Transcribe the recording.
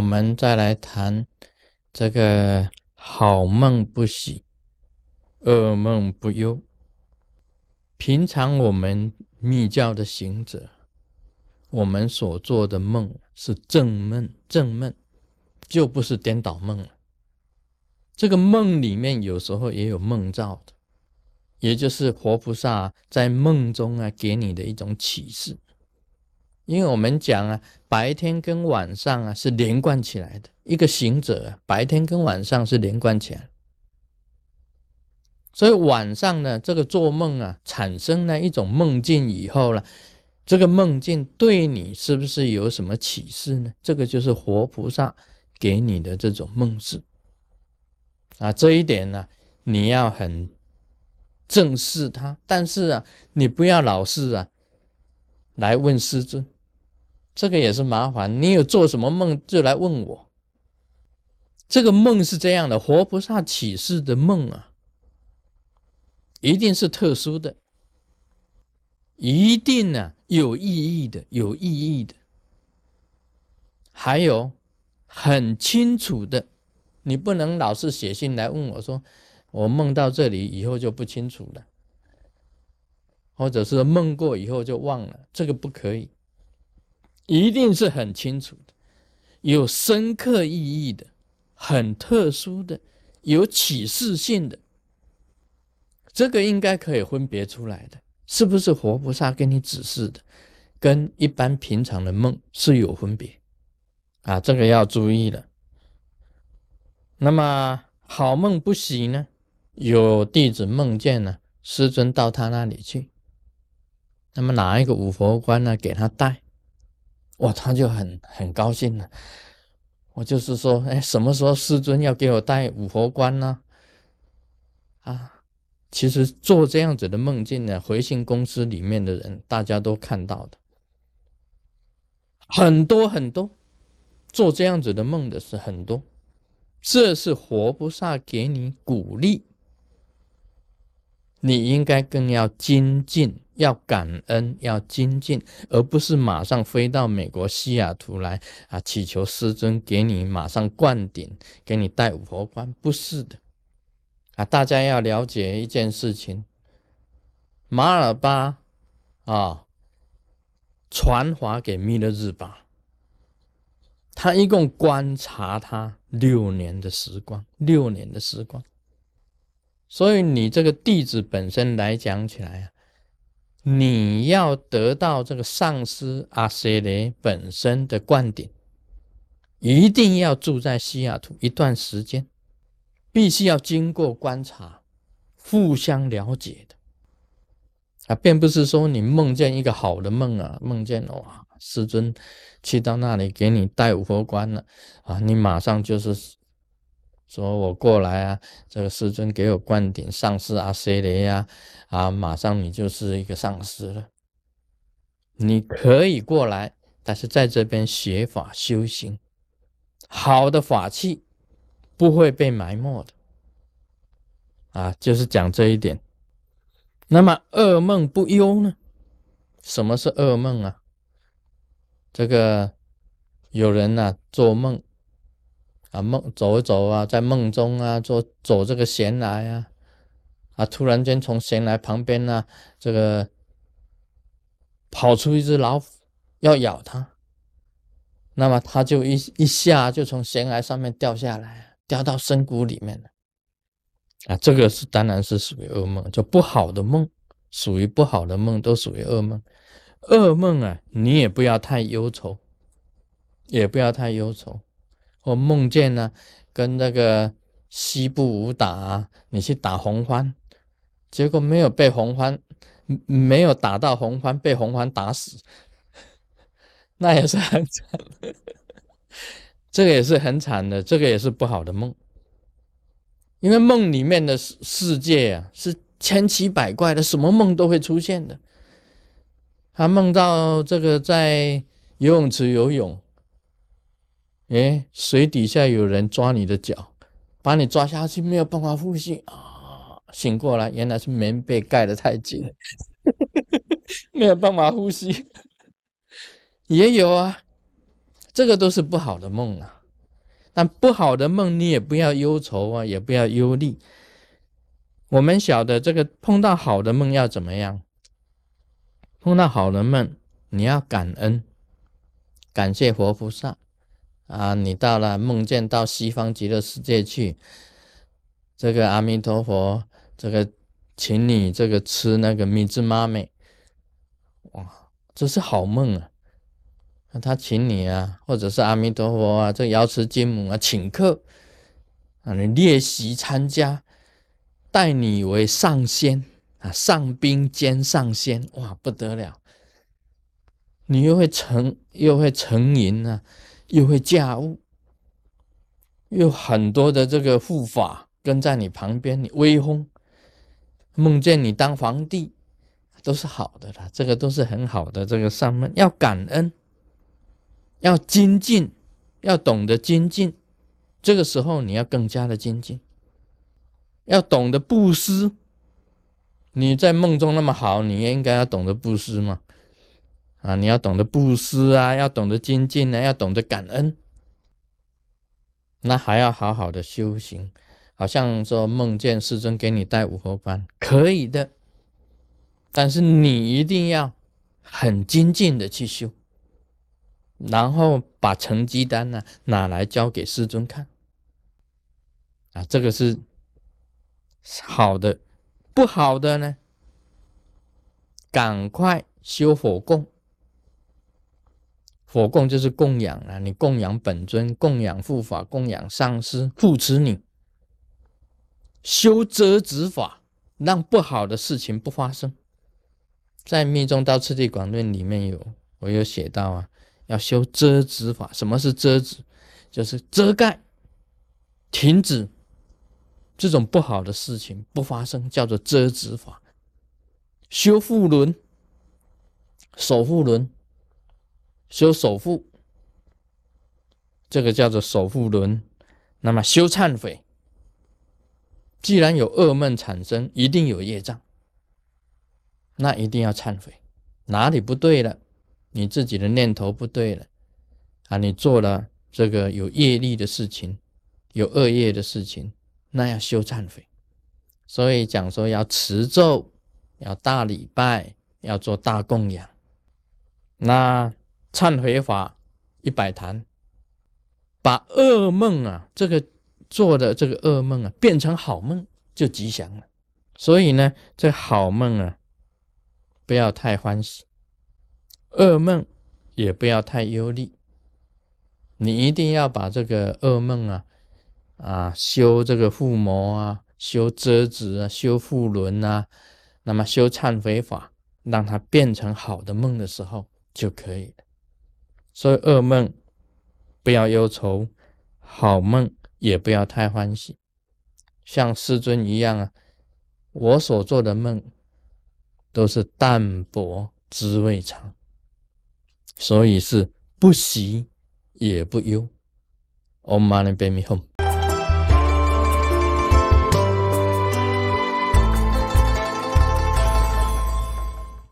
我们再来谈这个好梦不喜，噩梦不忧。平常我们密教的行者，我们所做的梦是正梦，正梦就不是颠倒梦了。这个梦里面有时候也有梦兆的，也就是活菩萨在梦中啊给你的一种启示。因为我们讲啊，白天跟晚上啊是连贯起来的。一个行者，白天跟晚上是连贯起来，所以晚上呢，这个做梦啊，产生了一种梦境以后呢，这个梦境对你是不是有什么启示呢？这个就是活菩萨给你的这种梦示啊。这一点呢，你要很正视它，但是啊，你不要老是啊来问师尊。这个也是麻烦，你有做什么梦就来问我。这个梦是这样的，活菩萨启示的梦啊，一定是特殊的，一定呢有意义的，有意义的，还有很清楚的，你不能老是写信来问我说，我梦到这里以后就不清楚了，或者是梦过以后就忘了，这个不可以。一定是很清楚的，有深刻意义的，很特殊的，有启示性的，这个应该可以分别出来的，是不是活菩萨给你指示的，跟一般平常的梦是有分别啊？这个要注意了。那么好梦不喜呢？有弟子梦见呢，师尊到他那里去，那么拿一个五佛冠呢给他戴。哇，他就很很高兴了。我就是说，哎，什么时候师尊要给我戴五佛冠呢？啊，其实做这样子的梦境呢，回信公司里面的人大家都看到的，很多很多做这样子的梦的是很多，这是活菩萨给你鼓励，你应该更要精进。要感恩，要精进，而不是马上飞到美国西雅图来啊，祈求师尊给你马上灌顶，给你戴五佛冠，不是的啊！大家要了解一件事情，马尔巴啊，传话给弥勒日巴，他一共观察他六年的时光，六年的时光，所以你这个弟子本身来讲起来啊。你要得到这个上师阿塞雷本身的灌顶，一定要住在西雅图一段时间，必须要经过观察，互相了解的啊，并不是说你梦见一个好的梦啊，梦见哇，师尊去到那里给你带五佛观了啊，你马上就是。说我过来啊，这个师尊给我灌顶上师阿塞雷呀，啊，马上你就是一个上师了。你可以过来，但是在这边学法修行，好的法器不会被埋没的。啊，就是讲这一点。那么噩梦不忧呢？什么是噩梦啊？这个有人呢做梦。啊，梦走一走啊，在梦中啊，做走这个闲来啊，啊，突然间从闲来旁边呢，这个跑出一只老虎要咬他，那么他就一一下就从悬崖上面掉下来，掉到深谷里面了。啊，这个是当然是属于噩梦，就不好的梦，属于不好的梦都属于噩梦。噩梦啊，你也不要太忧愁，也不要太忧愁。我梦见呢，跟那个西部武打，你去打红欢，结果没有被红欢，没有打到红欢，被红欢打死，那也是很惨，这个也是很惨的，这个也是不好的梦，因为梦里面的世世界啊，是千奇百怪的，什么梦都会出现的。他梦到这个在游泳池游泳。哎，水底下有人抓你的脚，把你抓下去，没有办法呼吸啊！醒过来，原来是棉被盖得太紧，没有办法呼吸。也有啊，这个都是不好的梦啊。但不好的梦你也不要忧愁啊，也不要忧虑。我们晓得这个碰到好的梦要怎么样？碰到好的梦，你要感恩，感谢活菩萨啊！你到了梦见到西方极乐世界去，这个阿弥陀佛，这个请你这个吃那个米汁妈咪，哇，这是好梦啊！那他请你啊，或者是阿弥陀佛啊，这瑶池金母啊请客啊，你列席参加。待你为上仙啊，上宾兼上仙，哇，不得了！你又会成，又会成淫啊，又会驾雾，又很多的这个护法跟在你旁边，你威风，梦见你当皇帝，都是好的啦，这个都是很好的。这个上面要感恩，要精进，要懂得精进，这个时候你要更加的精进。要懂得布施，你在梦中那么好，你也应该要懂得布施嘛。啊，你要懂得布施啊，要懂得精进啊，要懂得感恩。那还要好好的修行，好像说梦见师尊给你带五合班，可以的，但是你一定要很精进的去修，然后把成绩单呢拿来交给师尊看。啊，这个是。好的，不好的呢？赶快修火供。火供就是供养啊，你供养本尊，供养护法，供养上师护持你。修遮止法，让不好的事情不发生。在《密宗道次第广论》里面有，我有写到啊，要修遮止法。什么是遮止？就是遮盖，停止。这种不好的事情不发生，叫做遮止法。修护轮、守护轮、修守护，这个叫做守护轮。那么修忏悔，既然有噩梦产生，一定有业障，那一定要忏悔，哪里不对了？你自己的念头不对了啊！你做了这个有业力的事情，有恶业的事情。那要修忏悔，所以讲说要持咒，要大礼拜，要做大供养。那忏悔法一百坛，把噩梦啊，这个做的这个噩梦啊，变成好梦就吉祥了。所以呢，这好梦啊，不要太欢喜；噩梦也不要太忧虑。你一定要把这个噩梦啊。啊，修这个附魔啊，修遮子啊，修护轮啊，那么修忏悔法，让它变成好的梦的时候就可以了。所以噩梦不要忧愁，好梦也不要太欢喜。像师尊一样啊，我所做的梦都是淡泊滋味长，所以是不喜也不忧。Om Mani Padme Hum。